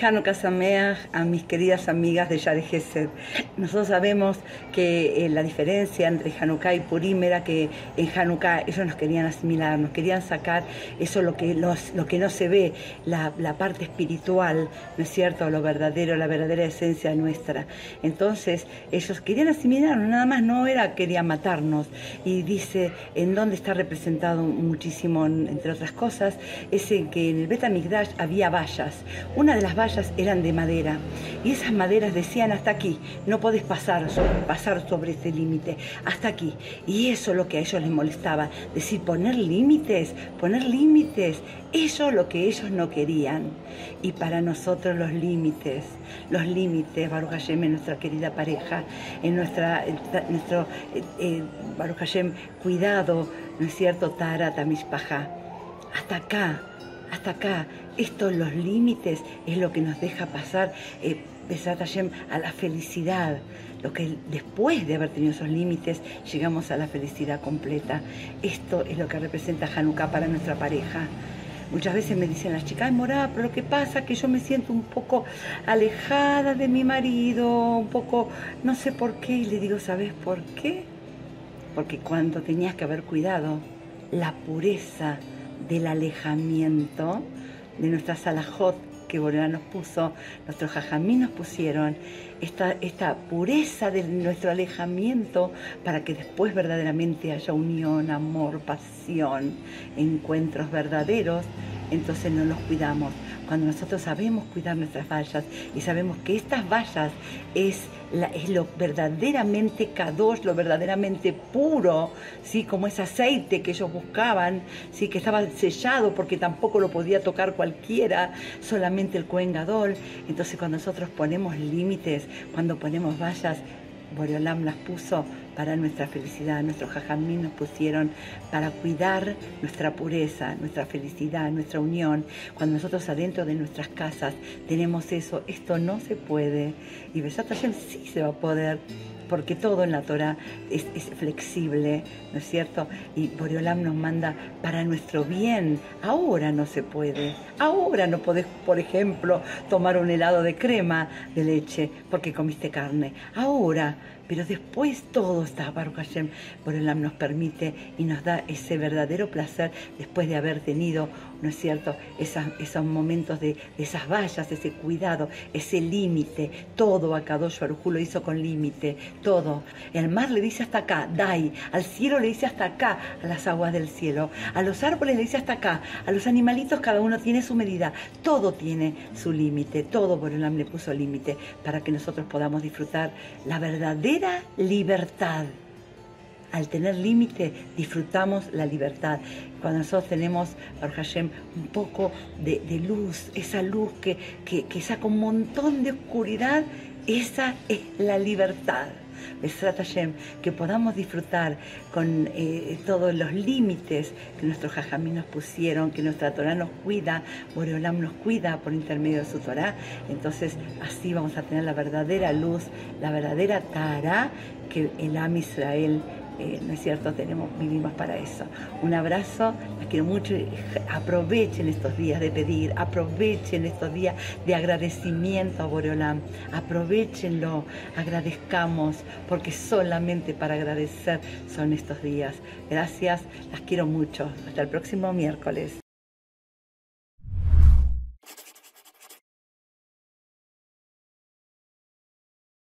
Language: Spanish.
Hanukkah Sameach a mis queridas amigas de Yare Gesed. Nosotros sabemos que eh, la diferencia entre Hanukkah y Purim era que en Hanukkah ellos nos querían asimilar, nos querían sacar eso lo que, lo que no se ve, la, parte espiritual, ¿no es cierto? Lo verdadero, la verdadera esencia nuestra. Entonces ellos querían asimilarnos, nada más no era querían matarnos. Y dice en dónde está representado muchísimo, entre otras cosas, es en que en el Bet había vallas. Una de las vallas eran de madera y esas maderas decían hasta aquí, no podés pasar pasar sobre ese límite, hasta aquí. Y eso es lo que a ellos les molestaba, decir poner límites, poner límites, eso es lo que ellos no querían. Y para nosotros los límites, los límites, Baruch Hashem, en nuestra querida pareja, en nuestra, nuestro, eh, eh, Baruch Hashem, cuidado, ¿no es cierto? Tara Tamishpaja. Hasta acá, hasta acá. Estos los límites es lo que nos deja pasar eh, a la felicidad. Lo que después de haber tenido esos límites llegamos a la felicidad completa. Esto es lo que representa Hanukkah para nuestra pareja. Muchas veces me dicen las chicas, morada, pero lo que pasa es que yo me siento un poco alejada de mi marido, un poco, no sé por qué. Y le digo, ¿sabes por qué? Porque cuando tenías que haber cuidado la pureza del alejamiento de nuestra salajot que Boreola nos puso, nuestros jajamí nos pusieron, esta, esta pureza de nuestro alejamiento para que después verdaderamente haya unión, amor, pasión, encuentros verdaderos, entonces no los cuidamos cuando nosotros sabemos cuidar nuestras vallas y sabemos que estas vallas es, lo verdaderamente kadosh, lo verdaderamente puro, ¿sí? como ese aceite que ellos buscaban, ¿sí? que estaba sellado porque tampoco lo podía tocar cualquiera, solamente el Cohen Gadol. Entonces cuando nosotros ponemos límites, cuando ponemos vallas, Boreolam las puso para nuestra felicidad, nuestros jajamín nos pusieron para cuidar nuestra pureza, nuestra felicidad, nuestra unión. Cuando nosotros adentro de nuestras casas tenemos eso, esto no se puede. Y Besat sí se va a poder porque todo en la Torah es, flexible, ¿no es cierto? Y Boreolam nos manda para nuestro bien. Ahora no se puede. Ahora no podés, por ejemplo, tomar un helado de crema de leche porque comiste carne. Ahora pero después todo está, Baruch Hashem, Boreolam nos permite y nos da ese verdadero placer después de haber tenido, ¿no es cierto?, esos momentos de, esas vallas, ese cuidado, ese límite, todo a Kadosh Baruj lo hizo con límite, todo. El mar le dice hasta acá, Dai, al cielo le dice hasta acá, a las aguas del cielo, a los árboles le dice hasta acá, a los animalitos cada uno tiene su medida, todo tiene su límite, todo Boreolam le puso límite para que nosotros podamos disfrutar la verdadera libertad. Al tener límite, disfrutamos la libertad. Cuando nosotros tenemos, Baruch Hashem, un poco de, luz, esa luz que, que, saca un montón de oscuridad, esa es la libertad. Hashem, que podamos disfrutar con eh, todos los límites que nuestros jajamí nos pusieron, que nuestra Torah nos cuida, Boreolam nos cuida por intermedio de su Torah. Entonces, así vamos a tener la verdadera luz, la verdadera Tara que el Am Israel eh, ¿no es cierto? Tenemos, vivimos para eso. Un abrazo, las quiero mucho. Aprovechen estos días de pedir, aprovechen estos días de agradecimiento a Boreolam, aprovechenlo, agradezcamos, porque solamente para agradecer son estos días. Gracias, las quiero mucho. Hasta el próximo miércoles.